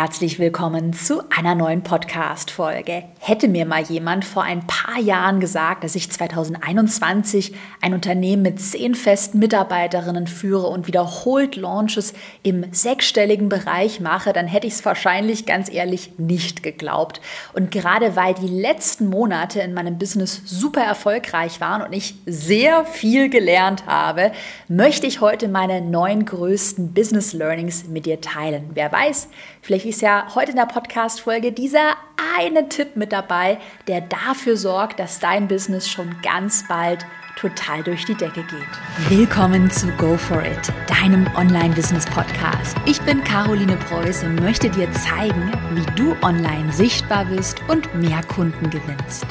Herzlich willkommen zu einer neuen Podcast-Folge. Hätte mir mal jemand vor ein paar Jahren gesagt, dass ich 2021 ein Unternehmen mit zehn festen Mitarbeiterinnen führe und wiederholt Launches im sechsstelligen Bereich mache, dann hätte ich es wahrscheinlich ganz ehrlich nicht geglaubt. Und gerade weil die letzten Monate in meinem Business super erfolgreich waren und ich sehr viel gelernt habe, möchte ich heute meine neun größten Business Learnings mit dir teilen. Wer weiß, vielleicht ist ja heute in der Podcast-Folge dieser eine Tipp mit dabei, der dafür sorgt, dass dein Business schon ganz bald total durch die Decke geht. Willkommen zu Go For It, deinem Online-Business-Podcast. Ich bin Caroline Preuß und möchte dir zeigen, wie du online sichtbar bist und mehr Kunden gewinnst.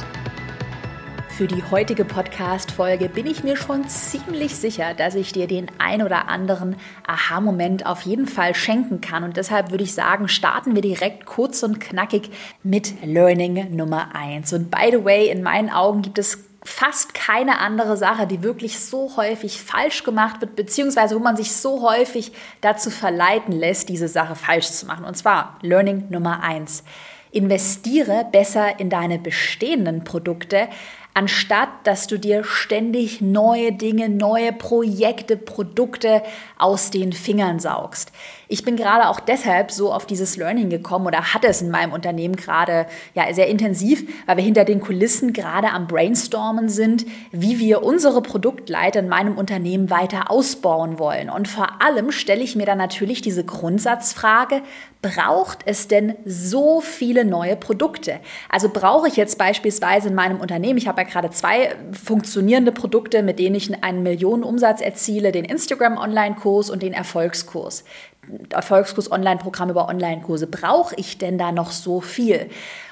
Für die heutige Podcast-Folge bin ich mir schon ziemlich sicher, dass ich dir den ein oder anderen Aha-Moment auf jeden Fall schenken kann. Und deshalb würde ich sagen, starten wir direkt kurz und knackig mit Learning Nummer 1. Und by the way, in meinen Augen gibt es fast keine andere Sache, die wirklich so häufig falsch gemacht wird, beziehungsweise wo man sich so häufig dazu verleiten lässt, diese Sache falsch zu machen. Und zwar Learning Nummer 1. Investiere besser in deine bestehenden Produkte, anstatt dass du dir ständig neue Dinge, neue Projekte, Produkte aus den Fingern saugst. Ich bin gerade auch deshalb so auf dieses Learning gekommen oder hatte es in meinem Unternehmen gerade ja sehr intensiv, weil wir hinter den Kulissen gerade am Brainstormen sind, wie wir unsere Produktleiter in meinem Unternehmen weiter ausbauen wollen. Und vor allem stelle ich mir dann natürlich diese Grundsatzfrage, braucht es denn so viele neue Produkte? Also brauche ich jetzt beispielsweise in meinem Unternehmen, ich habe ja gerade zwei funktionierende Produkte, mit denen ich einen Millionenumsatz erziele, den Instagram Online-Kurs und den Erfolgskurs. Erfolgskurs Online-Programm über Online-Kurse. Brauche ich denn da noch so viel?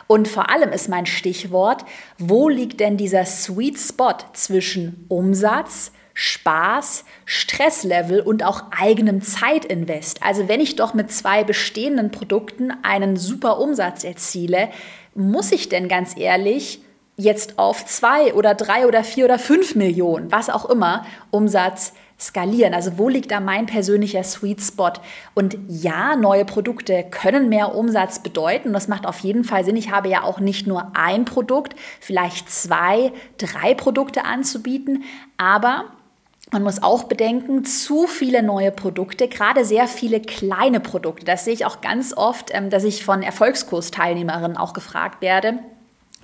Und vor allem ist mein Stichwort, wo liegt denn dieser Sweet Spot zwischen Umsatz, Spaß, Stresslevel und auch eigenem Zeitinvest. Also wenn ich doch mit zwei bestehenden Produkten einen super Umsatz erziele, muss ich denn ganz ehrlich jetzt auf zwei oder drei oder vier oder fünf Millionen, was auch immer, Umsatz skalieren? Also wo liegt da mein persönlicher Sweet Spot? Und ja, neue Produkte können mehr Umsatz bedeuten. Das macht auf jeden Fall Sinn. Ich habe ja auch nicht nur ein Produkt, vielleicht zwei, drei Produkte anzubieten, aber man muss auch bedenken, zu viele neue Produkte, gerade sehr viele kleine Produkte. Das sehe ich auch ganz oft, ähm, dass ich von Erfolgskursteilnehmerinnen auch gefragt werde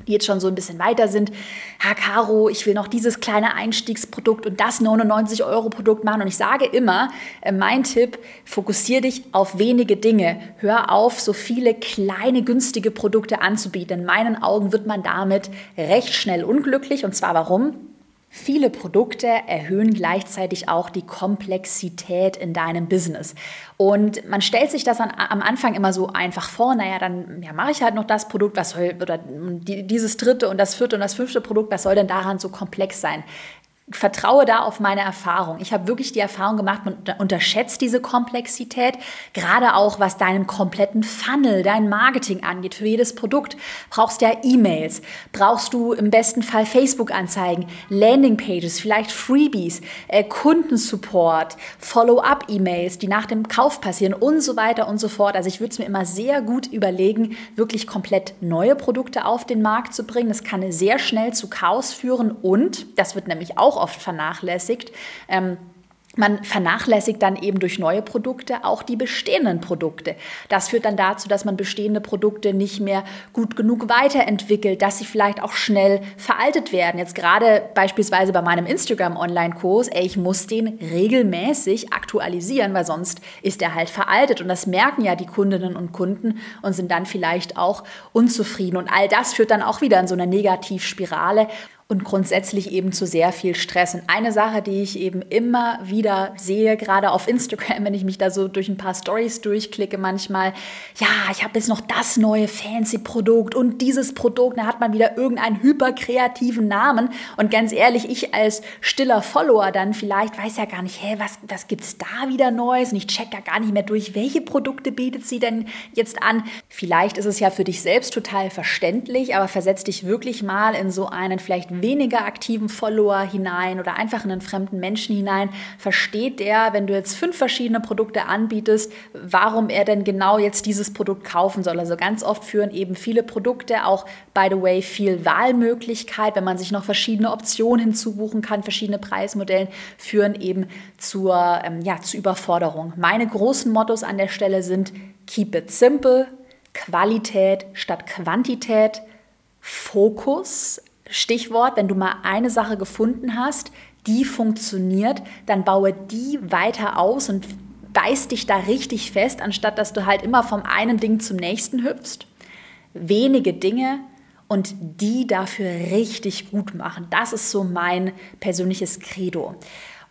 die jetzt schon so ein bisschen weiter sind. Herr Caro, ich will noch dieses kleine Einstiegsprodukt und das 99 Euro Produkt machen. Und ich sage immer, äh, mein Tipp, fokussiere dich auf wenige Dinge. Hör auf, so viele kleine, günstige Produkte anzubieten. In meinen Augen wird man damit recht schnell unglücklich. Und zwar warum? Viele Produkte erhöhen gleichzeitig auch die Komplexität in deinem Business. Und man stellt sich das an, am Anfang immer so einfach vor, naja, dann ja, mache ich halt noch das Produkt, was soll, oder dieses dritte und das vierte und das fünfte Produkt, was soll denn daran so komplex sein? Vertraue da auf meine Erfahrung. Ich habe wirklich die Erfahrung gemacht, man unterschätzt diese Komplexität, gerade auch was deinen kompletten Funnel, dein Marketing angeht. Für jedes Produkt brauchst du ja E-Mails, brauchst du im besten Fall Facebook-Anzeigen, Landing-Pages, vielleicht Freebies, äh, Kundensupport, Follow-up-E-Mails, die nach dem Kauf passieren und so weiter und so fort. Also ich würde es mir immer sehr gut überlegen, wirklich komplett neue Produkte auf den Markt zu bringen. Das kann sehr schnell zu Chaos führen und, das wird nämlich auch oft vernachlässigt. Ähm, man vernachlässigt dann eben durch neue Produkte auch die bestehenden Produkte. Das führt dann dazu, dass man bestehende Produkte nicht mehr gut genug weiterentwickelt, dass sie vielleicht auch schnell veraltet werden. Jetzt gerade beispielsweise bei meinem Instagram-Online-Kurs, ich muss den regelmäßig aktualisieren, weil sonst ist er halt veraltet. Und das merken ja die Kundinnen und Kunden und sind dann vielleicht auch unzufrieden. Und all das führt dann auch wieder in so eine Negativspirale und grundsätzlich eben zu sehr viel Stress. Und eine Sache, die ich eben immer wieder sehe, gerade auf Instagram, wenn ich mich da so durch ein paar Stories durchklicke, manchmal, ja, ich habe jetzt noch das neue fancy Produkt und dieses Produkt, da hat man wieder irgendeinen hyperkreativen Namen. Und ganz ehrlich, ich als stiller Follower dann vielleicht weiß ja gar nicht, hä, was, was gibt's da wieder Neues? Und ich check da gar nicht mehr durch, welche Produkte bietet sie denn jetzt an? Vielleicht ist es ja für dich selbst total verständlich, aber versetz dich wirklich mal in so einen vielleicht weniger aktiven Follower hinein oder einfach in einen fremden Menschen hinein, versteht der, wenn du jetzt fünf verschiedene Produkte anbietest, warum er denn genau jetzt dieses Produkt kaufen soll. Also ganz oft führen eben viele Produkte auch, by the way, viel Wahlmöglichkeit, wenn man sich noch verschiedene Optionen hinzubuchen kann, verschiedene Preismodellen, führen eben zur, ähm, ja, zur Überforderung. Meine großen Mottos an der Stelle sind Keep it simple, Qualität statt Quantität, Fokus, Stichwort, wenn du mal eine Sache gefunden hast, die funktioniert, dann baue die weiter aus und beiß dich da richtig fest, anstatt dass du halt immer vom einen Ding zum nächsten hüpfst. Wenige Dinge und die dafür richtig gut machen. Das ist so mein persönliches Credo.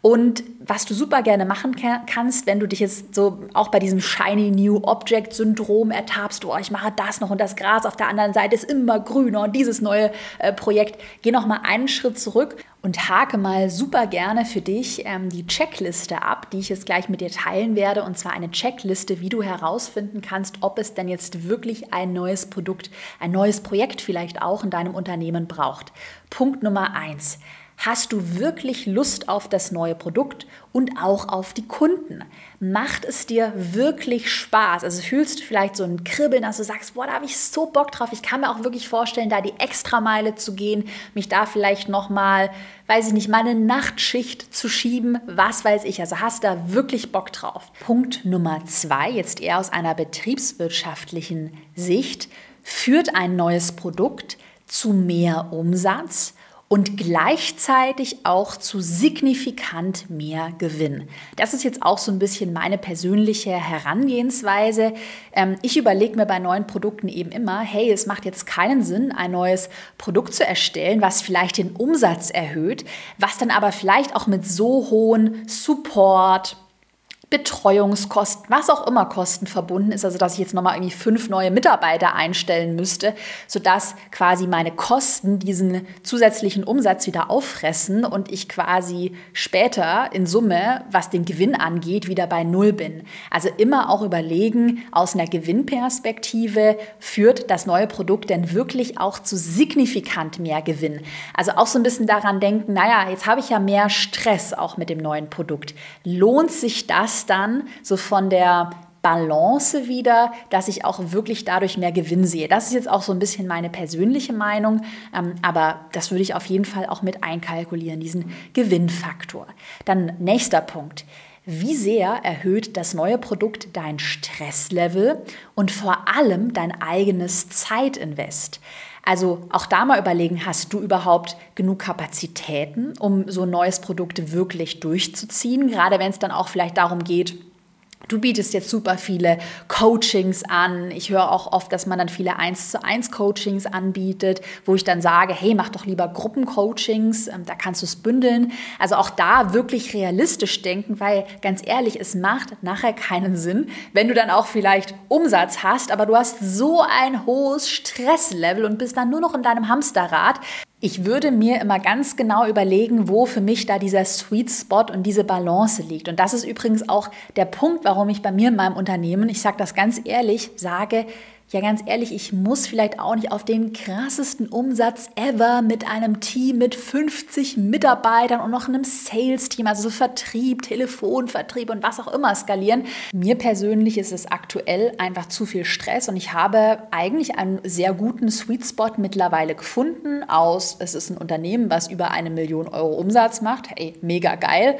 Und was du super gerne machen kannst, wenn du dich jetzt so auch bei diesem Shiny New Object Syndrom ertappst, oh, ich mache das noch und das Gras auf der anderen Seite ist immer grüner und dieses neue äh, Projekt, geh noch mal einen Schritt zurück und hake mal super gerne für dich ähm, die Checkliste ab, die ich jetzt gleich mit dir teilen werde. Und zwar eine Checkliste, wie du herausfinden kannst, ob es denn jetzt wirklich ein neues Produkt, ein neues Projekt vielleicht auch in deinem Unternehmen braucht. Punkt Nummer eins. Hast du wirklich Lust auf das neue Produkt und auch auf die Kunden? Macht es dir wirklich Spaß? Also fühlst du vielleicht so ein Kribbeln, dass du sagst, boah, da habe ich so Bock drauf. Ich kann mir auch wirklich vorstellen, da die Extrameile zu gehen, mich da vielleicht nochmal, weiß ich nicht, meine Nachtschicht zu schieben, was weiß ich. Also hast da wirklich Bock drauf. Punkt Nummer zwei, jetzt eher aus einer betriebswirtschaftlichen Sicht, führt ein neues Produkt zu mehr Umsatz und gleichzeitig auch zu signifikant mehr Gewinn. Das ist jetzt auch so ein bisschen meine persönliche Herangehensweise. Ähm, ich überlege mir bei neuen Produkten eben immer, hey, es macht jetzt keinen Sinn, ein neues Produkt zu erstellen, was vielleicht den Umsatz erhöht, was dann aber vielleicht auch mit so hohen Support, Betreuungskosten, was auch immer Kosten verbunden ist, also dass ich jetzt nochmal irgendwie fünf neue Mitarbeiter einstellen müsste, sodass quasi meine Kosten diesen zusätzlichen Umsatz wieder auffressen und ich quasi später in Summe, was den Gewinn angeht, wieder bei Null bin. Also immer auch überlegen, aus einer Gewinnperspektive führt das neue Produkt denn wirklich auch zu signifikant mehr Gewinn. Also auch so ein bisschen daran denken, naja, jetzt habe ich ja mehr Stress auch mit dem neuen Produkt. Lohnt sich das? Dann so von der Balance wieder, dass ich auch wirklich dadurch mehr Gewinn sehe. Das ist jetzt auch so ein bisschen meine persönliche Meinung, ähm, aber das würde ich auf jeden Fall auch mit einkalkulieren, diesen Gewinnfaktor. Dann nächster Punkt. Wie sehr erhöht das neue Produkt dein Stresslevel und vor allem dein eigenes Zeitinvest? Also auch da mal überlegen, hast du überhaupt genug Kapazitäten, um so ein neues Produkt wirklich durchzuziehen? Gerade wenn es dann auch vielleicht darum geht, Du bietest jetzt super viele Coachings an. Ich höre auch oft, dass man dann viele 1 zu 1 Coachings anbietet, wo ich dann sage, hey, mach doch lieber Gruppencoachings, ähm, da kannst du es bündeln. Also auch da wirklich realistisch denken, weil ganz ehrlich, es macht nachher keinen Sinn, wenn du dann auch vielleicht Umsatz hast, aber du hast so ein hohes Stresslevel und bist dann nur noch in deinem Hamsterrad, ich würde mir immer ganz genau überlegen, wo für mich da dieser Sweet Spot und diese Balance liegt. Und das ist übrigens auch der Punkt, warum ich bei mir in meinem Unternehmen, ich sage das ganz ehrlich, sage, ja ganz ehrlich, ich muss vielleicht auch nicht auf den krassesten Umsatz ever mit einem Team mit 50 Mitarbeitern und noch einem Sales-Team, also so Vertrieb, Telefonvertrieb und was auch immer skalieren. Mir persönlich ist es aktuell einfach zu viel Stress und ich habe eigentlich einen sehr guten Sweet Spot mittlerweile gefunden aus, es ist ein Unternehmen, was über eine Million Euro Umsatz macht. Hey, mega geil.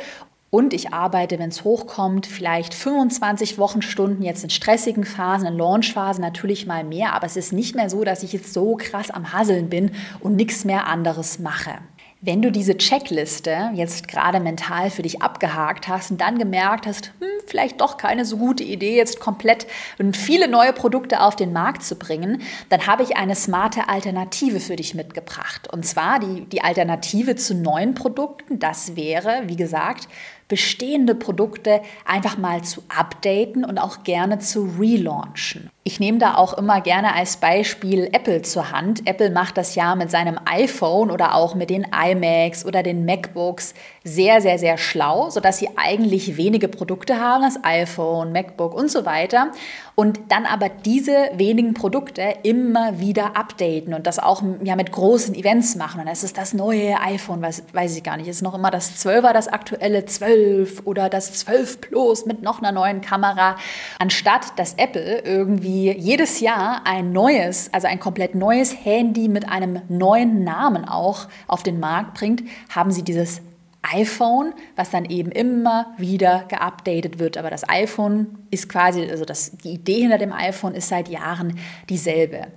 Und ich arbeite, wenn es hochkommt, vielleicht 25 Wochenstunden jetzt in stressigen Phasen, in Launchphasen natürlich mal mehr, aber es ist nicht mehr so, dass ich jetzt so krass am Hasseln bin und nichts mehr anderes mache. Wenn du diese Checkliste jetzt gerade mental für dich abgehakt hast und dann gemerkt hast, hm, vielleicht doch keine so gute Idee, jetzt komplett viele neue Produkte auf den Markt zu bringen, dann habe ich eine smarte Alternative für dich mitgebracht. Und zwar die, die Alternative zu neuen Produkten, das wäre, wie gesagt, bestehende Produkte einfach mal zu updaten und auch gerne zu relaunchen. Ich nehme da auch immer gerne als Beispiel Apple zur Hand. Apple macht das ja mit seinem iPhone oder auch mit den iMacs oder den MacBooks sehr, sehr, sehr schlau, sodass sie eigentlich wenige Produkte haben, das iPhone, MacBook und so weiter. Und dann aber diese wenigen Produkte immer wieder updaten und das auch ja, mit großen Events machen. Und es ist das neue iPhone, weiß, weiß ich gar nicht, ist noch immer das 12er, das aktuelle 12 oder das 12 Plus mit noch einer neuen Kamera. Anstatt dass Apple irgendwie jedes Jahr ein neues, also ein komplett neues Handy mit einem neuen Namen auch auf den Markt bringt, haben sie dieses iPhone, was dann eben immer wieder geupdatet wird. Aber das iPhone ist quasi, also das, die Idee hinter dem iPhone ist seit Jahren dieselbe.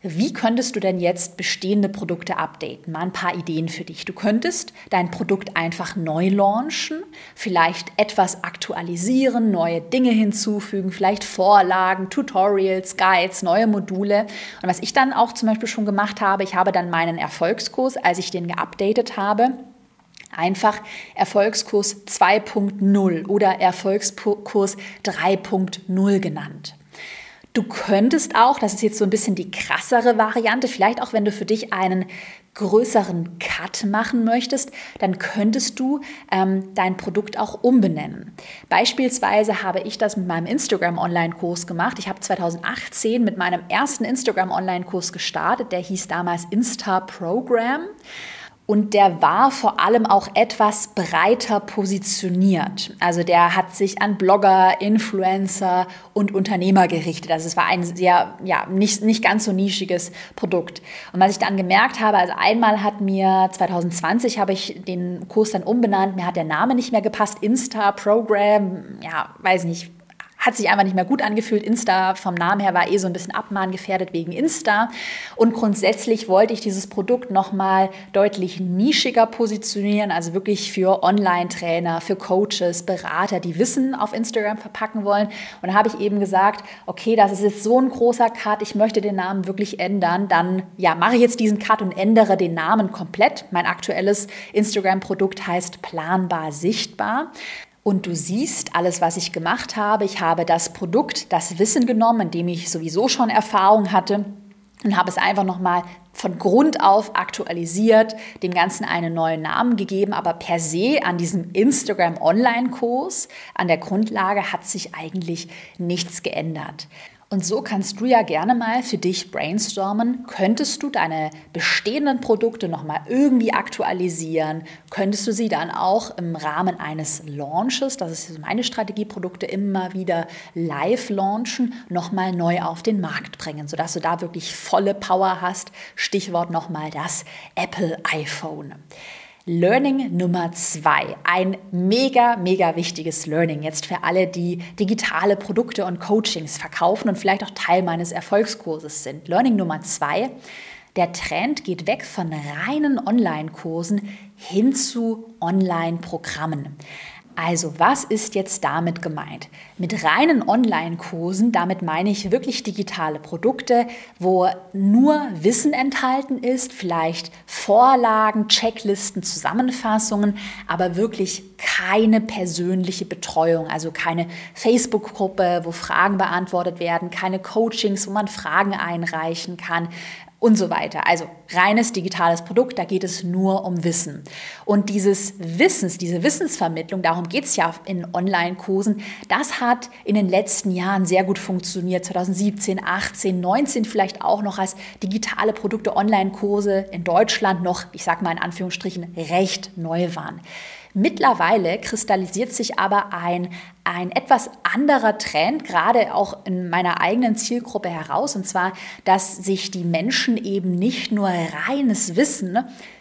Wie könntest du denn jetzt bestehende Produkte updaten? Mal ein paar Ideen für dich. Du könntest dein Produkt einfach neu launchen, vielleicht etwas aktualisieren, neue Dinge hinzufügen, vielleicht Vorlagen, Tutorials, Guides, neue Module. Und was ich dann auch zum Beispiel schon gemacht habe, ich habe dann meinen Erfolgskurs, als ich den geupdatet habe, einfach Erfolgskurs 2.0 oder Erfolgskurs 3.0 genannt. Du könntest auch, das ist jetzt so ein bisschen die krassere Variante, vielleicht auch wenn du für dich einen größeren Cut machen möchtest, dann könntest du ähm, dein Produkt auch umbenennen. Beispielsweise habe ich das mit meinem Instagram-Online-Kurs gemacht. Ich habe 2018 mit meinem ersten Instagram-Online-Kurs gestartet, der hieß damals Insta Program und der war vor allem auch etwas breiter positioniert. Also der hat sich an Blogger, Influencer und Unternehmer gerichtet. Also es war ein sehr, ja, nicht, nicht ganz so nischiges Produkt. Und was ich dann gemerkt habe, also einmal hat mir 2020 habe ich den Kurs dann umbenannt, mir hat der Name nicht mehr gepasst, Insta Program, ja, weiß nicht, hat sich einfach nicht mehr gut angefühlt. Insta vom Namen her war eh so ein bisschen abmahngefährdet wegen Insta. Und grundsätzlich wollte ich dieses Produkt nochmal deutlich nischiger positionieren, also wirklich für Online-Trainer, für Coaches, Berater, die Wissen auf Instagram verpacken wollen. Und da habe ich eben gesagt, okay, das ist jetzt so ein großer Cut, ich möchte den Namen wirklich ändern. Dann ja, mache ich jetzt diesen Cut und ändere den Namen komplett. Mein aktuelles Instagram-Produkt heißt Planbar Sichtbar und du siehst alles, was ich gemacht habe. Ich habe das Produkt, das Wissen genommen, in dem ich sowieso schon Erfahrung hatte und habe es einfach nochmal von Grund auf aktualisiert, dem Ganzen einen neuen Namen gegeben, aber per se an diesem Instagram Online-Kurs, an der Grundlage hat sich eigentlich nichts geändert. Und so kannst du ja gerne mal für dich brainstormen. Könntest du deine bestehenden Produkte nochmal irgendwie aktualisieren? Könntest du sie dann auch im Rahmen eines Launches, das ist meine Strategie, Produkte immer wieder live launchen, nochmal neu auf den Markt bringen, sodass du da wirklich volle Power hast? Stichwort nochmal das Apple iPhone. Learning Nummer zwei. Ein mega, mega wichtiges Learning jetzt für alle, die digitale Produkte und Coachings verkaufen und vielleicht auch Teil meines Erfolgskurses sind. Learning Nummer zwei. Der Trend geht weg von reinen Online-Kursen hin zu Online-Programmen. Also, was ist jetzt damit gemeint? Mit reinen Online-Kursen, damit meine ich wirklich digitale Produkte, wo nur Wissen enthalten ist, vielleicht Vorlagen, Checklisten, Zusammenfassungen, aber wirklich keine persönliche Betreuung, also keine Facebook-Gruppe, wo Fragen beantwortet werden, keine Coachings, wo man Fragen einreichen kann, und so weiter. Also reines digitales Produkt, da geht es nur um Wissen. Und dieses Wissens, diese Wissensvermittlung, darum geht es ja in Online-Kursen, das hat in den letzten Jahren sehr gut funktioniert. 2017, 18, 19 vielleicht auch noch als digitale Produkte Online-Kurse in Deutschland noch, ich sage mal in Anführungsstrichen, recht neu waren. Mittlerweile kristallisiert sich aber ein, ein etwas anderer Trend, gerade auch in meiner eigenen Zielgruppe heraus, und zwar, dass sich die Menschen eben nicht nur reines Wissen,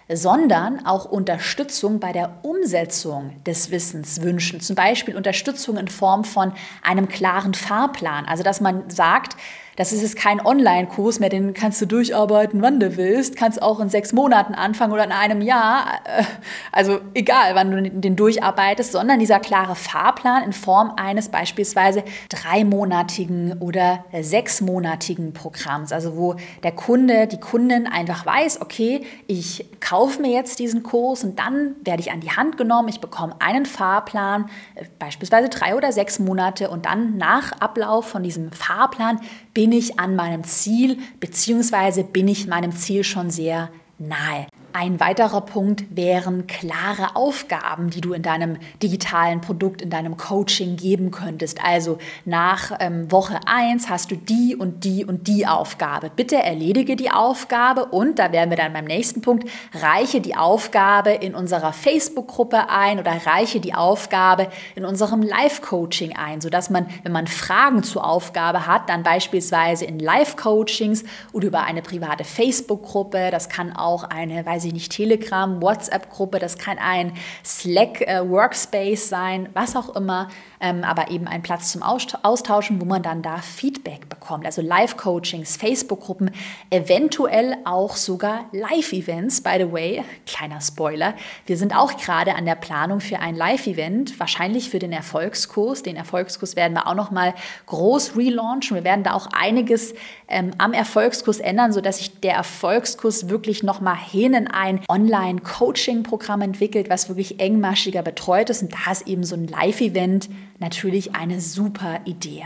sondern auch Unterstützung bei der Umsetzung des Wissens wünschen. Zum Beispiel Unterstützung in Form von einem klaren Fahrplan. Also dass man sagt, das ist jetzt kein Online-Kurs mehr, den kannst du durcharbeiten, wann du willst. Kannst auch in sechs Monaten anfangen oder in einem Jahr. Äh, also egal, wann du den durcharbeitest, sondern dieser klare Fahrplan in Form eines beispielsweise dreimonatigen oder sechsmonatigen Programms. Also wo der Kunde, die Kundin einfach weiß, okay, ich kaufe mir jetzt diesen Kurs und dann werde ich an die Hand genommen. Ich bekomme einen Fahrplan, äh, beispielsweise drei oder sechs Monate und dann nach Ablauf von diesem Fahrplan bin ich an meinem Ziel, beziehungsweise bin ich meinem Ziel schon sehr nahe. Ein weiterer Punkt wären klare Aufgaben, die du in deinem digitalen Produkt, in deinem Coaching geben könntest. Also nach ähm, Woche 1 hast du die und die und die Aufgabe. Bitte erledige die Aufgabe und, da wären wir dann beim nächsten Punkt, reiche die Aufgabe in unserer Facebook-Gruppe ein oder reiche die Aufgabe in unserem Live-Coaching ein, sodass man, wenn man Fragen zur Aufgabe hat, dann beispielsweise in Live-Coachings oder über eine private Facebook-Gruppe, das kann auch eine, weiß ich nicht, Telegram, WhatsApp-Gruppe, das kann ein Slack-Workspace äh, sein, was auch immer, ähm, aber eben ein Platz zum Austauschen, wo man dann da Feedback bekommt. Also Live-Coachings, Facebook-Gruppen, eventuell auch sogar Live-Events. By the way, kleiner Spoiler, wir sind auch gerade an der Planung für ein Live-Event, wahrscheinlich für den Erfolgskurs. Den Erfolgskurs werden wir auch noch mal groß relaunchen. Wir werden da auch einiges ähm, am Erfolgskurs ändern, sodass sich der Erfolgskurs wirklich noch mal hin in ein Online-Coaching-Programm entwickelt, was wirklich engmaschiger betreut ist. Und da ist eben so ein Live-Event natürlich eine super Idee.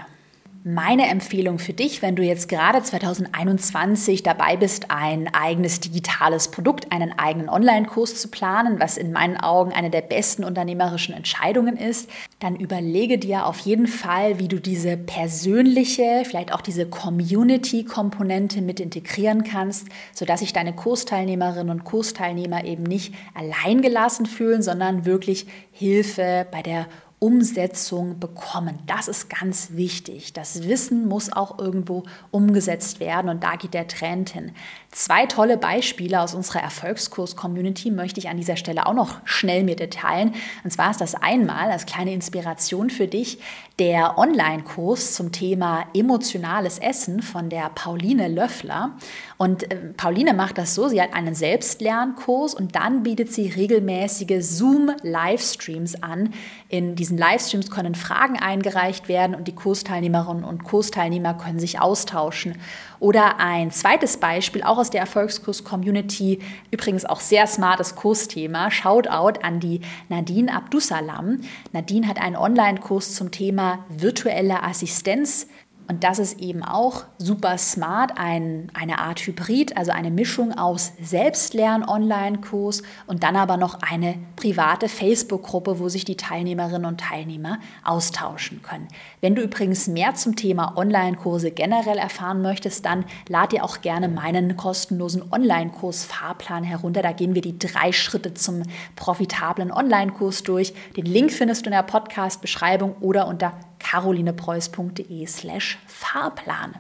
Meine Empfehlung für dich, wenn du jetzt gerade 2021 dabei bist, ein eigenes digitales Produkt, einen eigenen Online-Kurs zu planen, was in meinen Augen eine der besten unternehmerischen Entscheidungen ist, dann überlege dir auf jeden Fall, wie du diese persönliche, vielleicht auch diese Community-Komponente mit integrieren kannst, sodass sich deine Kursteilnehmerinnen und Kursteilnehmer eben nicht alleingelassen fühlen, sondern wirklich Hilfe bei der Umsetzung bekommen. Das ist ganz wichtig. Das Wissen muss auch irgendwo umgesetzt werden und da geht der Trend hin. Zwei tolle Beispiele aus unserer Erfolgskurs-Community möchte ich an dieser Stelle auch noch schnell mit dir teilen. Und zwar ist das einmal als kleine Inspiration für dich der Online-Kurs zum Thema emotionales Essen von der Pauline Löffler. Und äh, Pauline macht das so, sie hat einen Selbstlernkurs und dann bietet sie regelmäßige Zoom-Livestreams an. In diesen Livestreams können Fragen eingereicht werden und die Kursteilnehmerinnen und Kursteilnehmer können sich austauschen. Oder ein zweites Beispiel, auch aus der Erfolgskurs-Community, übrigens auch sehr smartes Kursthema, Shoutout an die Nadine Abdusalam. Nadine hat einen Online-Kurs zum Thema virtuelle Assistenz und das ist eben auch super smart, ein, eine Art Hybrid, also eine Mischung aus Selbstlern-Online-Kurs und dann aber noch eine private Facebook-Gruppe, wo sich die Teilnehmerinnen und Teilnehmer austauschen können. Wenn du übrigens mehr zum Thema Online-Kurse generell erfahren möchtest, dann lad dir auch gerne meinen kostenlosen Online-Kurs Fahrplan herunter. Da gehen wir die drei Schritte zum profitablen Online-Kurs durch. Den Link findest du in der Podcast-Beschreibung oder unter carolinepreuß.de slash Fahrplan.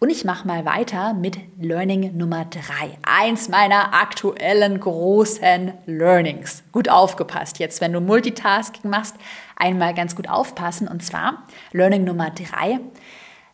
Und ich mache mal weiter mit Learning Nummer drei. Eins meiner aktuellen großen Learnings. Gut aufgepasst jetzt, wenn du Multitasking machst, einmal ganz gut aufpassen. Und zwar Learning Nummer drei.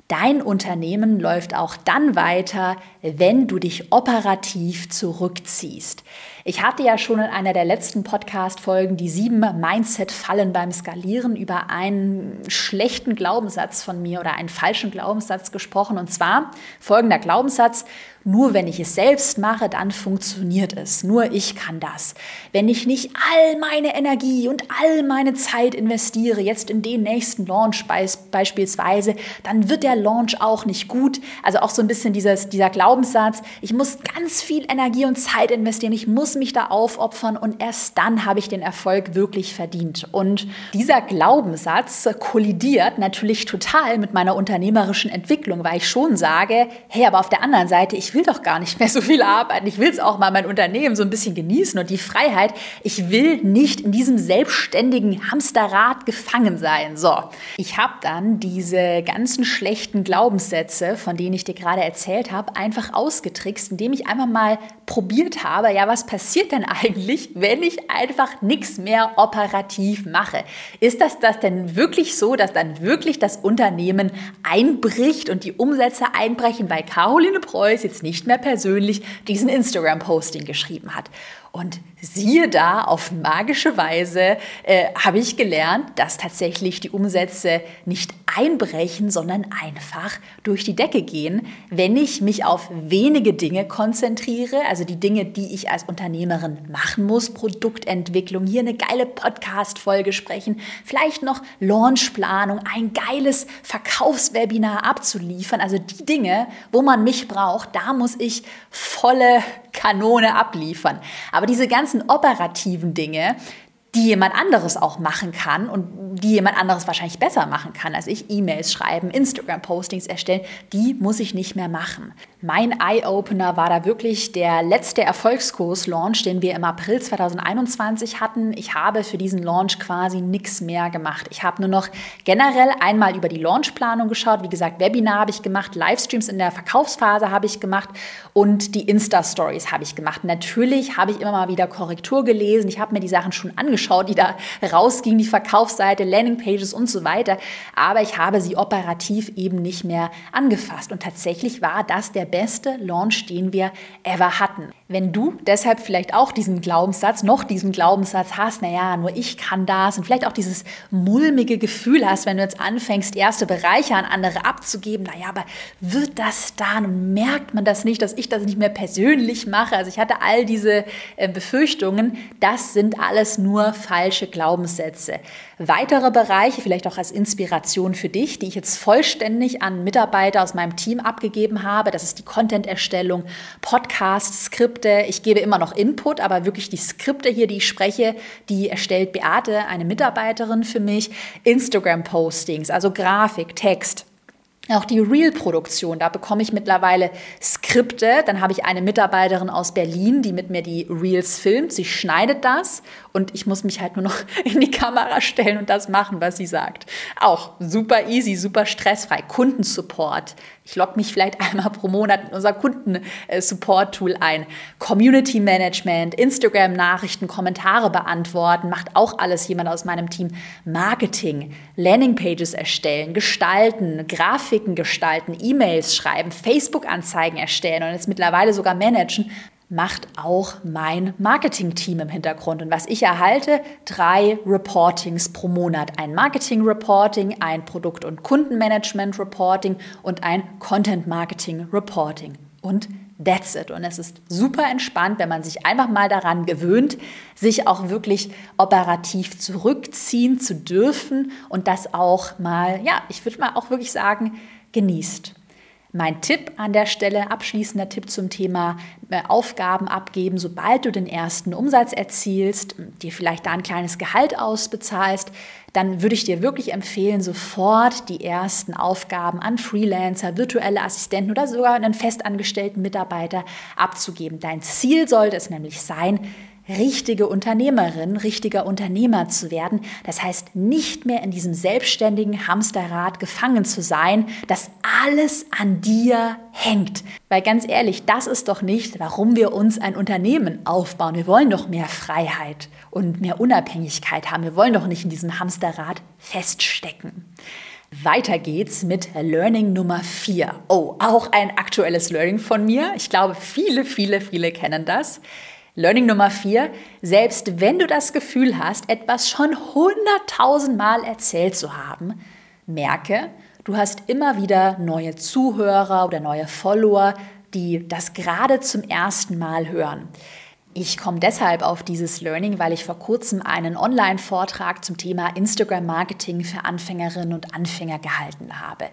Dein Unternehmen läuft auch dann weiter, wenn du dich operativ zurückziehst. Ich hatte ja schon in einer der letzten Podcast-Folgen die sieben Mindset-Fallen beim Skalieren über einen schlechten Glaubenssatz von mir oder einen falschen Glaubenssatz gesprochen. Und zwar folgender Glaubenssatz, nur wenn ich es selbst mache, dann funktioniert es. Nur ich kann das. Wenn ich nicht all meine Energie und all meine Zeit investiere, jetzt in den nächsten Launch beispielsweise, dann wird der Launch auch nicht gut. Also auch so ein bisschen dieses, dieser Glaubenssatz, ich muss ganz viel Energie und Zeit investieren, ich muss mich da aufopfern und erst dann habe ich den Erfolg wirklich verdient. Und dieser Glaubenssatz kollidiert natürlich total mit meiner unternehmerischen Entwicklung, weil ich schon sage, hey, aber auf der anderen Seite, ich will doch gar nicht mehr so viel arbeiten. Ich will es auch mal mein Unternehmen so ein bisschen genießen und die Freiheit. Ich will nicht in diesem selbstständigen Hamsterrad gefangen sein. So, ich habe dann diese ganzen schlechten Glaubenssätze, von denen ich dir gerade erzählt habe, einfach ausgetrickst, indem ich einfach mal probiert habe, ja, was passiert denn eigentlich, wenn ich einfach nichts mehr operativ mache? Ist das, das denn wirklich so, dass dann wirklich das Unternehmen einbricht und die Umsätze einbrechen, weil Caroline Preuß jetzt nicht mehr persönlich diesen Instagram-Posting geschrieben hat? Und siehe da, auf magische Weise äh, habe ich gelernt, dass tatsächlich die Umsätze nicht einbrechen, sondern einfach durch die Decke gehen, wenn ich mich auf wenige Dinge konzentriere, also die Dinge, die ich als Unternehmerin machen muss, Produktentwicklung, hier eine geile Podcast-Folge sprechen, vielleicht noch Launchplanung, ein geiles Verkaufswebinar abzuliefern, also die Dinge, wo man mich braucht, da muss ich volle Kanone abliefern. Aber diese ganzen operativen Dinge, die jemand anderes auch machen kann und die jemand anderes wahrscheinlich besser machen kann. Also ich E-Mails schreiben, Instagram-Postings erstellen, die muss ich nicht mehr machen. Mein Eye-Opener war da wirklich der letzte Erfolgskurs-Launch, den wir im April 2021 hatten. Ich habe für diesen Launch quasi nichts mehr gemacht. Ich habe nur noch generell einmal über die Launchplanung geschaut. Wie gesagt, Webinar habe ich gemacht, Livestreams in der Verkaufsphase habe ich gemacht und die Insta-Stories habe ich gemacht. Natürlich habe ich immer mal wieder Korrektur gelesen. Ich habe mir die Sachen schon angeschaut angeschaut, die da rausgingen, die Verkaufsseite, Landingpages und so weiter. Aber ich habe sie operativ eben nicht mehr angefasst. Und tatsächlich war das der beste Launch, den wir ever hatten. Wenn du deshalb vielleicht auch diesen Glaubenssatz, noch diesen Glaubenssatz hast, naja, nur ich kann das und vielleicht auch dieses mulmige Gefühl hast, wenn du jetzt anfängst, erste Bereiche an andere abzugeben, naja, aber wird das dann merkt man das nicht, dass ich das nicht mehr persönlich mache? Also ich hatte all diese äh, Befürchtungen, das sind alles nur falsche Glaubenssätze. Weitere Bereiche, vielleicht auch als Inspiration für dich, die ich jetzt vollständig an Mitarbeiter aus meinem Team abgegeben habe, das ist die Content-Erstellung, Podcast, Skripte. Ich gebe immer noch Input, aber wirklich die Skripte hier, die ich spreche, die erstellt Beate, eine Mitarbeiterin für mich. Instagram-Postings, also Grafik, Text. Auch die Reel-Produktion, da bekomme ich mittlerweile Skripte. Dann habe ich eine Mitarbeiterin aus Berlin, die mit mir die Reels filmt. Sie schneidet das und ich muss mich halt nur noch in die Kamera stellen und das machen, was sie sagt. Auch super easy, super stressfrei. Kundensupport. Ich logge mich vielleicht einmal pro Monat in unser Kundensupport-Tool ein. Community Management, Instagram-Nachrichten, Kommentare beantworten, macht auch alles jemand aus meinem Team. Marketing, Landingpages erstellen, gestalten, Grafiken gestalten, E-Mails schreiben, Facebook-Anzeigen erstellen und jetzt mittlerweile sogar managen macht auch mein Marketing-Team im Hintergrund. Und was ich erhalte, drei Reportings pro Monat. Ein Marketing-Reporting, ein Produkt- und Kundenmanagement-Reporting und ein Content-Marketing-Reporting. Und that's it. Und es ist super entspannt, wenn man sich einfach mal daran gewöhnt, sich auch wirklich operativ zurückziehen zu dürfen und das auch mal, ja, ich würde mal auch wirklich sagen, genießt. Mein Tipp an der Stelle, abschließender Tipp zum Thema äh, Aufgaben abgeben, sobald du den ersten Umsatz erzielst, dir vielleicht da ein kleines Gehalt ausbezahlst, dann würde ich dir wirklich empfehlen, sofort die ersten Aufgaben an Freelancer, virtuelle Assistenten oder sogar einen festangestellten Mitarbeiter abzugeben. Dein Ziel sollte es nämlich sein, richtige Unternehmerin, richtiger Unternehmer zu werden. Das heißt, nicht mehr in diesem selbstständigen Hamsterrad gefangen zu sein, dass alles an dir hängt. Weil ganz ehrlich, das ist doch nicht, warum wir uns ein Unternehmen aufbauen. Wir wollen doch mehr Freiheit und mehr Unabhängigkeit haben. Wir wollen doch nicht in diesem Hamsterrad feststecken. Weiter geht's mit Learning Nummer 4. Oh, auch ein aktuelles Learning von mir. Ich glaube, viele, viele, viele kennen das. Learning Nummer vier, selbst wenn du das Gefühl hast, etwas schon hunderttausend Mal erzählt zu haben, merke, du hast immer wieder neue Zuhörer oder neue Follower, die das gerade zum ersten Mal hören. Ich komme deshalb auf dieses Learning, weil ich vor kurzem einen Online-Vortrag zum Thema Instagram-Marketing für Anfängerinnen und Anfänger gehalten habe.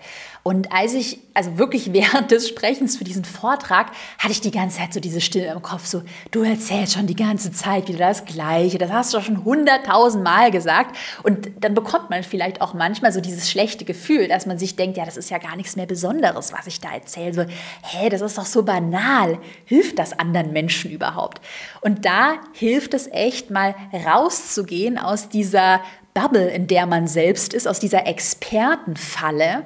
Und als ich, also wirklich während des Sprechens für diesen Vortrag, hatte ich die ganze Zeit so diese Stimme im Kopf, so, du erzählst schon die ganze Zeit wieder das Gleiche, das hast du schon hunderttausend Mal gesagt. Und dann bekommt man vielleicht auch manchmal so dieses schlechte Gefühl, dass man sich denkt, ja, das ist ja gar nichts mehr Besonderes, was ich da erzähle. So, hä, das ist doch so banal. Hilft das anderen Menschen überhaupt? Und da hilft es echt mal rauszugehen aus dieser Bubble, in der man selbst ist, aus dieser Expertenfalle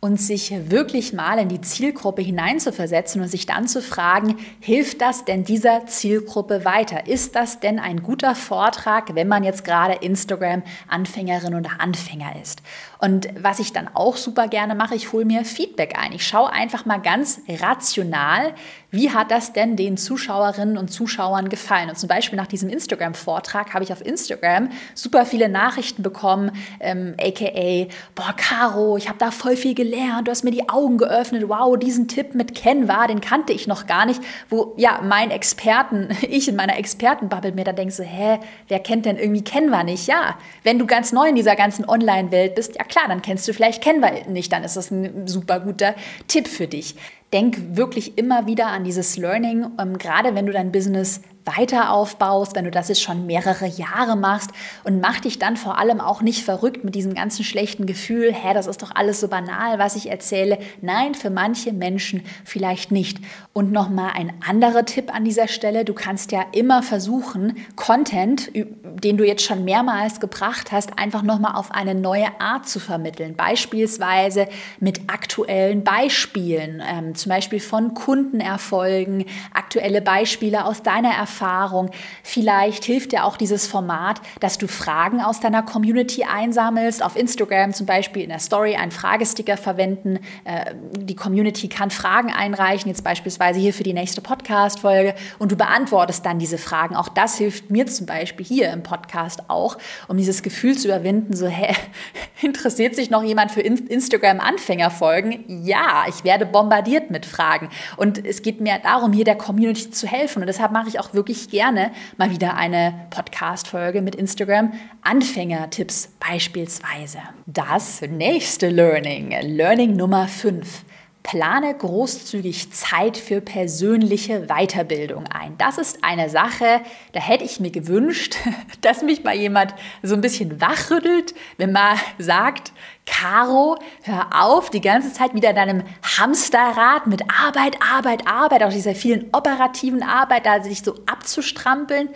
und sich wirklich mal in die Zielgruppe hineinzuversetzen und sich dann zu fragen, hilft das denn dieser Zielgruppe weiter? Ist das denn ein guter Vortrag, wenn man jetzt gerade Instagram-Anfängerin oder Anfänger ist? Und was ich dann auch super gerne mache, ich hole mir Feedback ein. Ich schaue einfach mal ganz rational, wie hat das denn den Zuschauerinnen und Zuschauern gefallen? Und zum Beispiel nach diesem Instagram-Vortrag habe ich auf Instagram super viele Nachrichten bekommen, ähm, aka, boah, Caro, ich habe da voll viel gelernt, du hast mir die Augen geöffnet, wow, diesen Tipp mit Canva, den kannte ich noch gar nicht, wo ja mein Experten, ich in meiner Expertenbubble mir da denke so, hä, wer kennt denn irgendwie Canva nicht? Ja, wenn du ganz neu in dieser ganzen Online-Welt bist, ja klar, dann kennst du vielleicht Canva nicht, dann ist das ein super guter Tipp für dich denk wirklich immer wieder an dieses Learning, ähm, gerade wenn du dein Business weiter aufbaust, wenn du das jetzt schon mehrere Jahre machst und mach dich dann vor allem auch nicht verrückt mit diesem ganzen schlechten Gefühl, hä, das ist doch alles so banal, was ich erzähle. Nein, für manche Menschen vielleicht nicht. Und nochmal ein anderer Tipp an dieser Stelle, du kannst ja immer versuchen, Content, den du jetzt schon mehrmals gebracht hast, einfach nochmal auf eine neue Art zu vermitteln. Beispielsweise mit aktuellen Beispielen, ähm, zum Beispiel von Kundenerfolgen, aktuelle Beispiele aus deiner Erfahrung Erfahrung. Vielleicht hilft dir auch dieses Format, dass du Fragen aus deiner Community einsammelst. Auf Instagram zum Beispiel in der Story einen Fragesticker verwenden. Äh, die Community kann Fragen einreichen, jetzt beispielsweise hier für die nächste Podcast-Folge und du beantwortest dann diese Fragen. Auch das hilft mir zum Beispiel hier im Podcast auch, um dieses Gefühl zu überwinden, so, hä, interessiert sich noch jemand für Instagram-Anfängerfolgen? Ja, ich werde bombardiert mit Fragen. Und es geht mir darum, hier der Community zu helfen. Und deshalb mache ich auch wirklich wirklich gerne mal wieder eine Podcast-Folge mit Instagram Anfängertipps beispielsweise. Das nächste Learning, Learning Nummer 5. Plane großzügig Zeit für persönliche Weiterbildung ein. Das ist eine Sache, da hätte ich mir gewünscht, dass mich mal jemand so ein bisschen wachrüttelt, wenn man sagt, Caro, hör auf, die ganze Zeit wieder deinem Hamsterrad mit Arbeit, Arbeit, Arbeit, auch dieser vielen operativen Arbeit, da sich so abzustrampeln.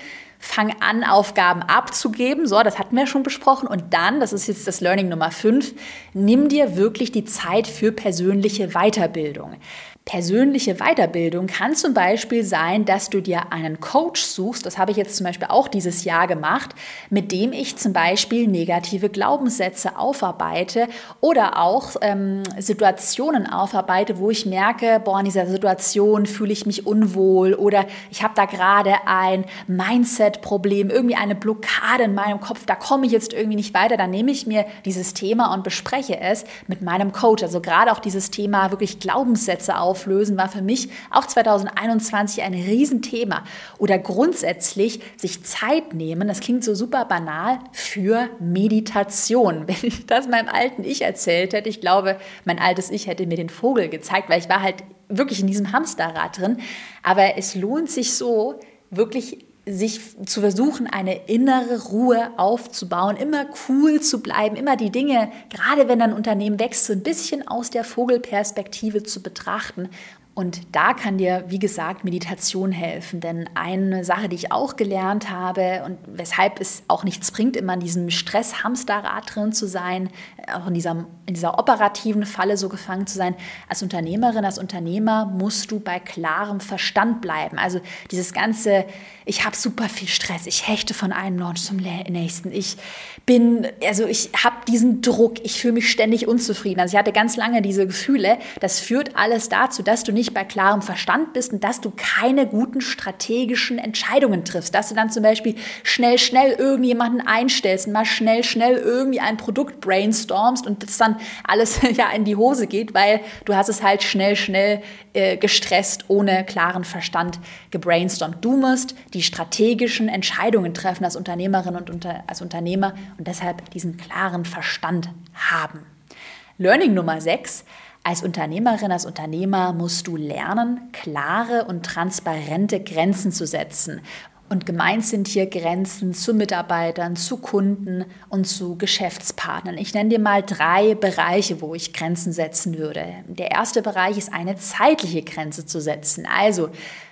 Fang an, Aufgaben abzugeben. So, das hatten wir schon besprochen. Und dann, das ist jetzt das Learning Nummer 5, nimm dir wirklich die Zeit für persönliche Weiterbildung. Persönliche Weiterbildung kann zum Beispiel sein, dass du dir einen Coach suchst, das habe ich jetzt zum Beispiel auch dieses Jahr gemacht, mit dem ich zum Beispiel negative Glaubenssätze aufarbeite oder auch ähm, Situationen aufarbeite, wo ich merke, boah, in dieser Situation fühle ich mich unwohl oder ich habe da gerade ein Mindset-Problem, irgendwie eine Blockade in meinem Kopf, da komme ich jetzt irgendwie nicht weiter, dann nehme ich mir dieses Thema und bespreche es mit meinem Coach. Also gerade auch dieses Thema wirklich Glaubenssätze auf auflösen war für mich auch 2021 ein Riesenthema. Oder grundsätzlich sich Zeit nehmen, das klingt so super banal, für Meditation. Wenn ich das meinem alten Ich erzählt hätte, ich glaube, mein altes Ich hätte mir den Vogel gezeigt, weil ich war halt wirklich in diesem Hamsterrad drin. Aber es lohnt sich so, wirklich sich zu versuchen, eine innere Ruhe aufzubauen, immer cool zu bleiben, immer die Dinge, gerade wenn ein Unternehmen wächst, so ein bisschen aus der Vogelperspektive zu betrachten und da kann dir, wie gesagt, Meditation helfen. Denn eine Sache, die ich auch gelernt habe und weshalb es auch nichts bringt, immer in diesem Stress-Hamsterrad drin zu sein, auch in dieser, in dieser operativen Falle so gefangen zu sein, als Unternehmerin, als Unternehmer musst du bei klarem Verstand bleiben. Also dieses ganze, ich habe super viel Stress, ich hechte von einem Launch zum nächsten, ich bin, also ich habe diesen Druck, ich fühle mich ständig unzufrieden. Also ich hatte ganz lange diese Gefühle, das führt alles dazu, dass du nicht bei klarem Verstand bist und dass du keine guten strategischen Entscheidungen triffst. Dass du dann zum Beispiel schnell, schnell irgendjemanden einstellst und mal schnell, schnell irgendwie ein Produkt brainstormst und das dann alles ja in die Hose geht, weil du hast es halt schnell, schnell äh, gestresst, ohne klaren Verstand gebrainstormt. Du musst die strategischen Entscheidungen treffen als Unternehmerin und unter, als Unternehmer und deshalb diesen klaren Verstand haben. Learning Nummer 6. Als Unternehmerin, als Unternehmer musst du lernen, klare und transparente Grenzen zu setzen. Und gemeint sind hier Grenzen zu Mitarbeitern, zu Kunden und zu Geschäftspartnern. Ich nenne dir mal drei Bereiche, wo ich Grenzen setzen würde. Der erste Bereich ist eine zeitliche Grenze zu setzen. Also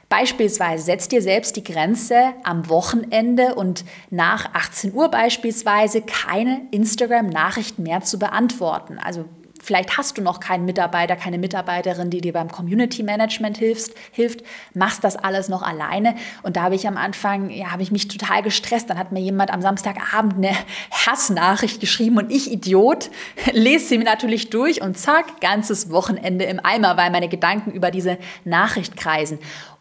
Beispielsweise setzt dir selbst die Grenze am Wochenende und nach 18 Uhr beispielsweise keine Instagram-Nachrichten mehr zu beantworten. Also Vielleicht hast du noch keinen Mitarbeiter, keine Mitarbeiterin, die dir beim Community Management hilft, hilft, machst das alles noch alleine. Und da habe ich am Anfang, ja, habe ich mich total gestresst. Dann hat mir jemand am Samstagabend eine Hassnachricht geschrieben und ich, Idiot, lese sie mir natürlich durch und zack, ganzes Wochenende im Eimer, weil meine Gedanken über diese Nachricht kreisen.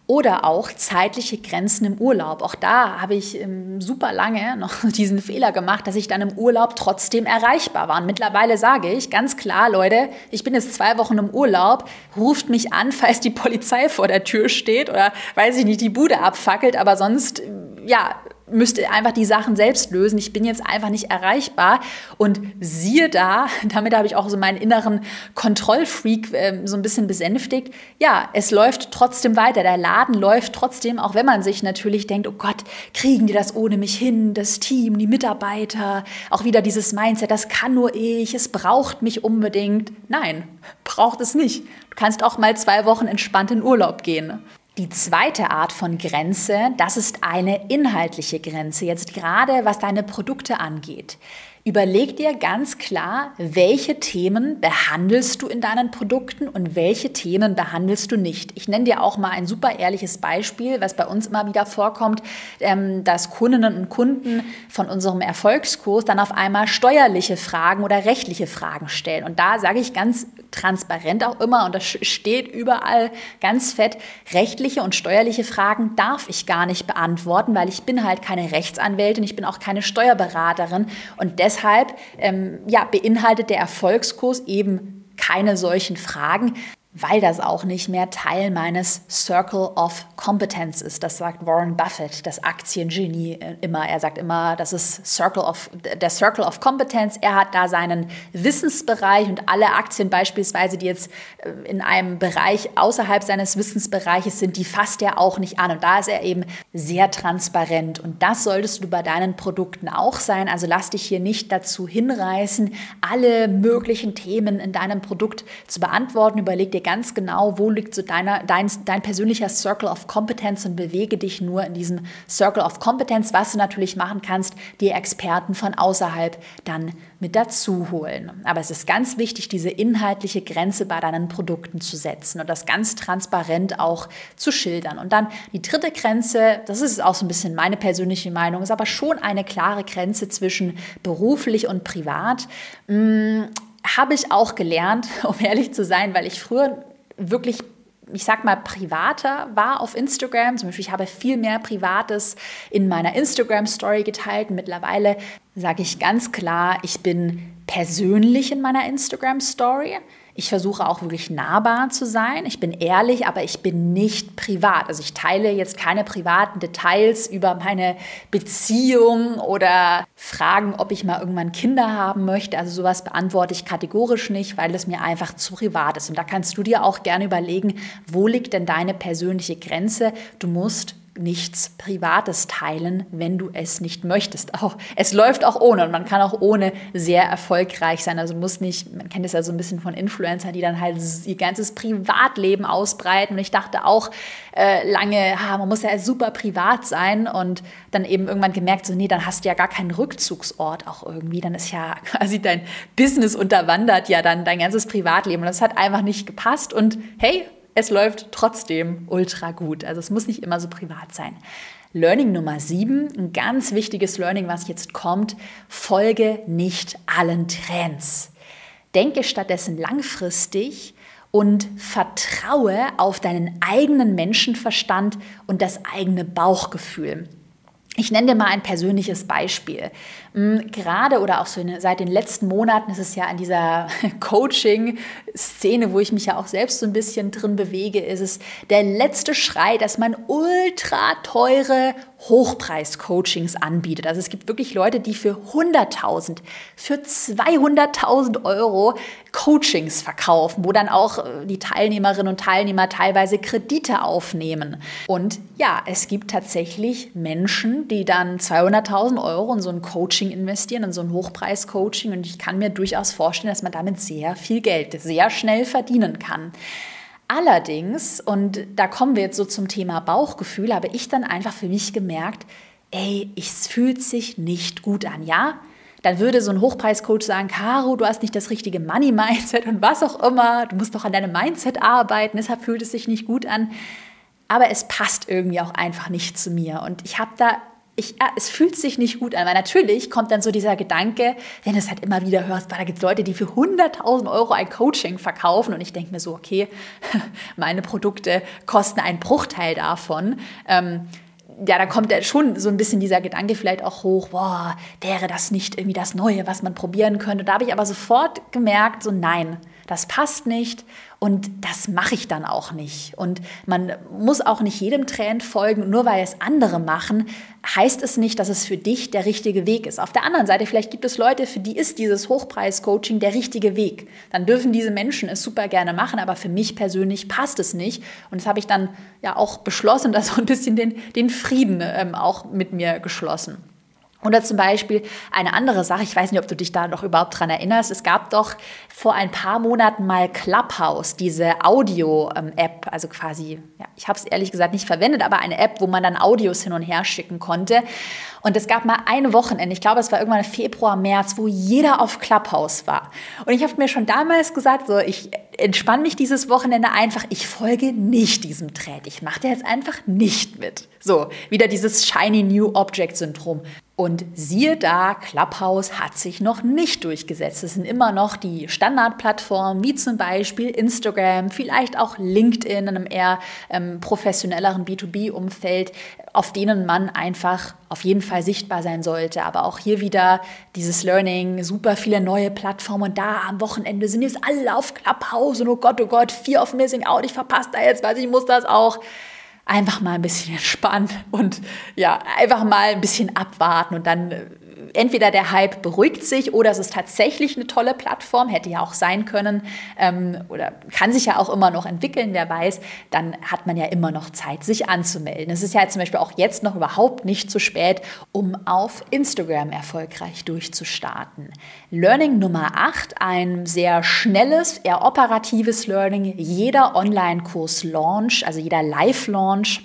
Oder auch zeitliche Grenzen im Urlaub. Auch da habe ich ähm, super lange noch diesen Fehler gemacht, dass ich dann im Urlaub trotzdem erreichbar war. Und mittlerweile sage ich ganz klar, Leute, ich bin jetzt zwei Wochen im Urlaub, ruft mich an, falls die Polizei vor der Tür steht oder weiß ich nicht, die Bude abfackelt, aber sonst, ja, müsste einfach die Sachen selbst lösen. Ich bin jetzt einfach nicht erreichbar. Und siehe da, damit habe ich auch so meinen inneren Kontrollfreak äh, so ein bisschen besänftigt. Ja, es läuft trotzdem weiter. Der Laden läuft trotzdem, auch wenn man sich natürlich denkt, oh Gott, kriegen die das ohne mich hin? Das Team, die Mitarbeiter, auch wieder dieses Mindset, das kann nur ich, es braucht mich unbedingt. Nein, braucht es nicht. Du kannst auch mal zwei Wochen entspannt in Urlaub gehen. Die zweite Art von Grenze, das ist eine inhaltliche Grenze, jetzt gerade was deine Produkte angeht. Überleg dir ganz klar, welche Themen behandelst du in deinen Produkten und welche Themen behandelst du nicht. Ich nenne dir auch mal ein super ehrliches Beispiel, was bei uns immer wieder vorkommt, ähm, dass Kundinnen und Kunden von unserem Erfolgskurs dann auf einmal steuerliche Fragen oder rechtliche Fragen stellen. Und da sage ich ganz transparent auch immer, und das steht überall ganz fett, rechtliche und steuerliche Fragen darf ich gar nicht beantworten, weil ich bin halt keine Rechtsanwältin, ich bin auch keine Steuerberaterin und deshalb deshalb ähm, ja, beinhaltet der Erfolgskurs eben keine solchen Fragen weil das auch nicht mehr Teil meines Circle of Competence ist. Das sagt Warren Buffett, das Aktiengenie äh, immer. Er sagt immer, das ist Circle of, der Circle of Competence. Er hat da seinen Wissensbereich und alle Aktien beispielsweise, die jetzt äh, in einem Bereich außerhalb seines Wissensbereiches sind, die fasst er auch nicht an. Und da ist er eben sehr transparent. Und das solltest du bei deinen Produkten auch sein. Also lass dich hier nicht dazu hinreißen, alle möglichen Themen in deinem Produkt zu beantworten. Überleg dir ganz genau, wo liegt so deiner, dein, dein persönlicher Circle of Competence und bewege dich nur in diesem Circle of Competence. Was du natürlich machen kannst, die Experten von außerhalb dann mit dazu holen. Aber es ist ganz wichtig, diese inhaltliche Grenze bei deinen Produkten zu setzen und das ganz transparent auch zu schildern. Und dann die dritte Grenze, das ist auch so ein bisschen meine persönliche Meinung, ist aber schon eine klare Grenze zwischen beruflich und privat. Habe ich auch gelernt, um ehrlich zu sein, weil ich früher wirklich ich sag mal, privater war auf Instagram. Zum Beispiel, ich habe viel mehr Privates in meiner Instagram-Story geteilt. Mittlerweile sage ich ganz klar, ich bin persönlich in meiner Instagram-Story. Ich versuche auch wirklich nahbar zu sein. Ich bin ehrlich, aber ich bin nicht privat. Also ich teile jetzt keine privaten Details über meine Beziehung oder Fragen, ob ich mal irgendwann Kinder haben möchte. Also sowas beantworte ich kategorisch nicht, weil es mir einfach zu privat ist. Und da kannst du dir auch gerne überlegen, wo liegt denn deine persönliche Grenze? Du musst nichts Privates teilen, wenn du es nicht möchtest. Auch, es läuft auch ohne und man kann auch ohne sehr erfolgreich sein. Also muss nicht, man kennt es ja so ein bisschen von Influencern, die dann halt ihr ganzes Privatleben ausbreiten. Und ich dachte auch äh, lange, ha, man muss ja super privat sein und dann eben irgendwann gemerkt, so nee, dann hast du ja gar keinen Rückzugsort auch irgendwie. Dann ist ja quasi dein Business unterwandert ja dann dein ganzes Privatleben. Und das hat einfach nicht gepasst. Und hey, es läuft trotzdem ultra gut. Also es muss nicht immer so privat sein. Learning Nummer sieben, ein ganz wichtiges Learning, was jetzt kommt, folge nicht allen Trends. Denke stattdessen langfristig und vertraue auf deinen eigenen Menschenverstand und das eigene Bauchgefühl. Ich nenne dir mal ein persönliches Beispiel. Mm, gerade oder auch so seit den letzten Monaten ist es ja an dieser Coaching-Szene, wo ich mich ja auch selbst so ein bisschen drin bewege, ist es der letzte Schrei, dass man ultra teure Hochpreis-Coachings anbietet. Also es gibt wirklich Leute, die für 100.000, für 200.000 Euro Coachings verkaufen, wo dann auch äh, die Teilnehmerinnen und Teilnehmer teilweise Kredite aufnehmen. Und ja, es gibt tatsächlich Menschen, die dann 200.000 Euro in so ein Coaching investieren, in so ein Hochpreis-Coaching. Und ich kann mir durchaus vorstellen, dass man damit sehr viel Geld sehr schnell verdienen kann. Allerdings, und da kommen wir jetzt so zum Thema Bauchgefühl, habe ich dann einfach für mich gemerkt, ey, es fühlt sich nicht gut an. Ja, dann würde so ein Hochpreiscoach sagen, Caro, du hast nicht das richtige Money-Mindset und was auch immer, du musst doch an deinem Mindset arbeiten, deshalb fühlt es sich nicht gut an. Aber es passt irgendwie auch einfach nicht zu mir. Und ich habe da ich, ja, es fühlt sich nicht gut an, weil natürlich kommt dann so dieser Gedanke, wenn du es halt immer wieder hörst, weil da gibt es Leute, die für 100.000 Euro ein Coaching verkaufen und ich denke mir so, okay, meine Produkte kosten einen Bruchteil davon. Ähm, ja, da kommt ja schon so ein bisschen dieser Gedanke vielleicht auch hoch, boah, wäre das nicht irgendwie das Neue, was man probieren könnte. Da habe ich aber sofort gemerkt, so nein, das passt nicht und das mache ich dann auch nicht. Und man muss auch nicht jedem Trend folgen, nur weil es andere machen, heißt es nicht, dass es für dich der richtige Weg ist. Auf der anderen Seite, vielleicht gibt es Leute, für die ist dieses Hochpreis-Coaching der richtige Weg. Dann dürfen diese Menschen es super gerne machen, aber für mich persönlich passt es nicht. Und das habe ich dann ja auch beschlossen, da so ein bisschen den, den Frieden ähm, auch mit mir geschlossen. Oder zum Beispiel eine andere Sache, ich weiß nicht, ob du dich da noch überhaupt dran erinnerst. Es gab doch vor ein paar Monaten mal Clubhouse, diese Audio-App, also quasi, ja, ich habe es ehrlich gesagt nicht verwendet, aber eine App, wo man dann Audios hin und her schicken konnte. Und es gab mal eine Wochenende, ich glaube, es war irgendwann Februar, März, wo jeder auf Clubhouse war. Und ich habe mir schon damals gesagt, so, ich entspanne mich dieses Wochenende einfach, ich folge nicht diesem Trend. Ich mache da jetzt einfach nicht mit. So, wieder dieses Shiny New Object Syndrom. Und siehe da, Clubhouse hat sich noch nicht durchgesetzt. Es sind immer noch die Standardplattformen, wie zum Beispiel Instagram, vielleicht auch LinkedIn in einem eher ähm, professionelleren B2B-Umfeld, auf denen man einfach auf jeden Fall sichtbar sein sollte. Aber auch hier wieder dieses Learning, super viele neue Plattformen. Und da am Wochenende sind jetzt alle auf Clubhouse. Und oh Gott, oh Gott, Fear of Missing Out, ich verpasse da jetzt, weil ich muss das auch einfach mal ein bisschen entspannen und ja, einfach mal ein bisschen abwarten und dann äh, entweder der Hype beruhigt sich oder es ist tatsächlich eine tolle Plattform, hätte ja auch sein können ähm, oder kann sich ja auch immer noch entwickeln, wer weiß, dann hat man ja immer noch Zeit, sich anzumelden. Es ist ja zum Beispiel auch jetzt noch überhaupt nicht zu spät, um auf Instagram erfolgreich durchzustarten. Learning Nummer 8, ein sehr schnelles, eher operatives Learning. Jeder Online-Kurs-Launch, also jeder Live-Launch,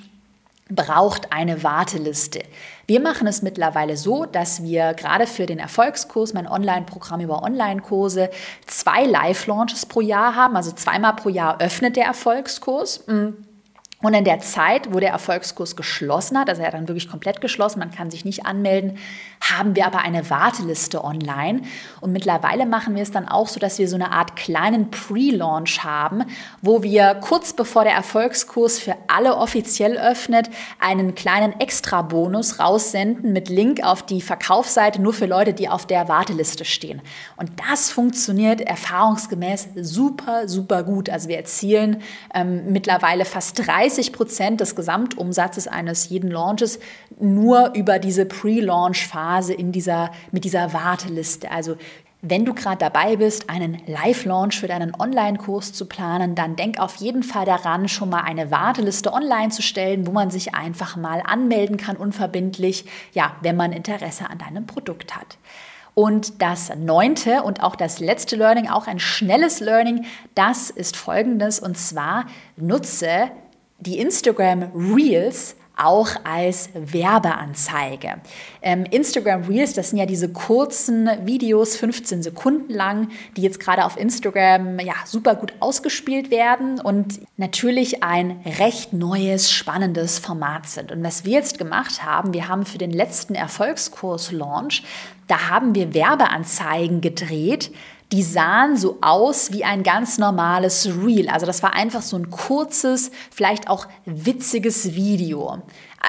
braucht eine Warteliste. Wir machen es mittlerweile so, dass wir gerade für den Erfolgskurs, mein Online-Programm über Online-Kurse, zwei Live-Launches pro Jahr haben. Also zweimal pro Jahr öffnet der Erfolgskurs. Mm. Und in der Zeit, wo der Erfolgskurs geschlossen hat, also er hat dann wirklich komplett geschlossen, man kann sich nicht anmelden, haben wir aber eine Warteliste online. Und mittlerweile machen wir es dann auch so, dass wir so eine Art kleinen Pre-Launch haben, wo wir kurz bevor der Erfolgskurs für alle offiziell öffnet, einen kleinen Extra-Bonus raussenden mit Link auf die Verkaufsseite nur für Leute, die auf der Warteliste stehen. Und das funktioniert erfahrungsgemäß super, super gut. Also wir erzielen ähm, mittlerweile fast 30 Prozent des Gesamtumsatzes eines jeden Launches nur über diese Pre-Launch-Phase Phase in dieser, mit dieser Warteliste. Also wenn du gerade dabei bist, einen Live-Launch für deinen Online-Kurs zu planen, dann denk auf jeden Fall daran, schon mal eine Warteliste online zu stellen, wo man sich einfach mal anmelden kann, unverbindlich, ja, wenn man Interesse an deinem Produkt hat. Und das neunte und auch das letzte Learning, auch ein schnelles Learning, das ist folgendes. Und zwar nutze die Instagram Reels auch als Werbeanzeige. Ähm, Instagram Reels, das sind ja diese kurzen Videos, 15 Sekunden lang, die jetzt gerade auf Instagram ja super gut ausgespielt werden und natürlich ein recht neues, spannendes Format sind. Und was wir jetzt gemacht haben, wir haben für den letzten Erfolgskurs-Launch, da haben wir Werbeanzeigen gedreht, die sahen so aus wie ein ganz normales Reel. Also das war einfach so ein kurzes, vielleicht auch witziges Video.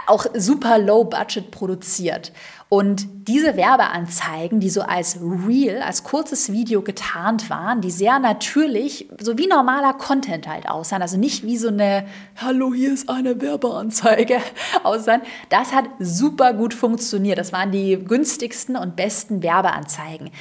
Auch super low budget produziert. Und diese Werbeanzeigen, die so als Reel, als kurzes Video getarnt waren, die sehr natürlich, so wie normaler Content halt aussahen, also nicht wie so eine Hallo, hier ist eine Werbeanzeige aussahen, das hat super gut funktioniert. Das waren die günstigsten und besten Werbeanzeigen.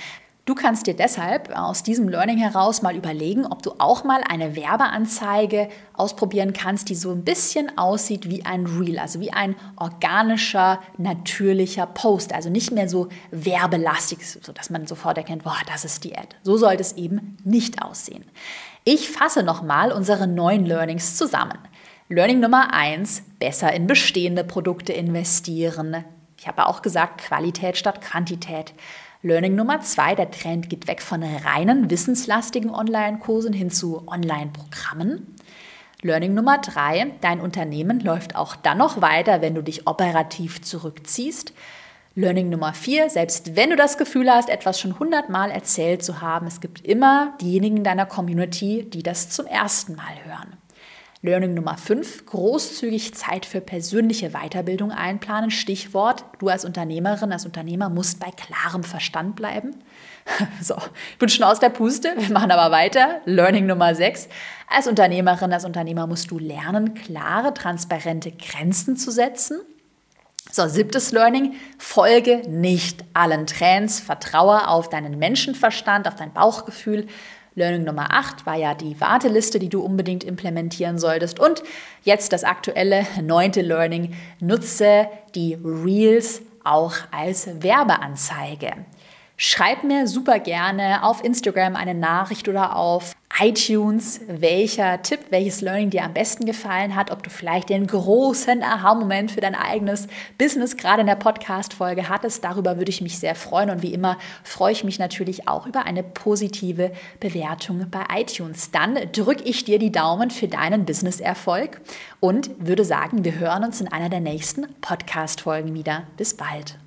Du kannst dir deshalb aus diesem Learning heraus mal überlegen, ob du auch mal eine Werbeanzeige ausprobieren kannst, die so ein bisschen aussieht wie ein Reel, also wie ein organischer, natürlicher Post. Also nicht mehr so werbelastig, sodass man sofort erkennt, boah, das ist die Ad. So sollte es eben nicht aussehen. Ich fasse nochmal unsere neuen Learnings zusammen. Learning Nummer eins: besser in bestehende Produkte investieren. Ich habe auch gesagt, Qualität statt Quantität. Learning Nummer zwei, der Trend geht weg von reinen wissenslastigen Online-Kursen hin zu Online-Programmen. Learning Nummer drei, dein Unternehmen läuft auch dann noch weiter, wenn du dich operativ zurückziehst. Learning Nummer vier, selbst wenn du das Gefühl hast, etwas schon hundertmal erzählt zu haben, es gibt immer diejenigen in deiner Community, die das zum ersten Mal hören. Learning Nummer 5, großzügig Zeit für persönliche Weiterbildung einplanen. Stichwort, du als Unternehmerin, als Unternehmer musst bei klarem Verstand bleiben. So, ich bin schon aus der Puste, wir machen aber weiter. Learning Nummer 6, als Unternehmerin, als Unternehmer musst du lernen, klare, transparente Grenzen zu setzen. So, siebtes Learning, folge nicht allen Trends, vertraue auf deinen Menschenverstand, auf dein Bauchgefühl, Learning Nummer 8 war ja die Warteliste, die du unbedingt implementieren solltest. Und jetzt das aktuelle neunte Learning, nutze die Reels auch als Werbeanzeige. Schreib mir super gerne auf Instagram eine Nachricht oder auf iTunes, welcher Tipp, welches Learning dir am besten gefallen hat, ob du vielleicht den großen Aha-Moment für dein eigenes Business gerade in der Podcast-Folge hattest. Darüber würde ich mich sehr freuen und wie immer freue ich mich natürlich auch über eine positive Bewertung bei iTunes. Dann drücke ich dir die Daumen für deinen Business-Erfolg und würde sagen, wir hören uns in einer der nächsten Podcast-Folgen wieder. Bis bald.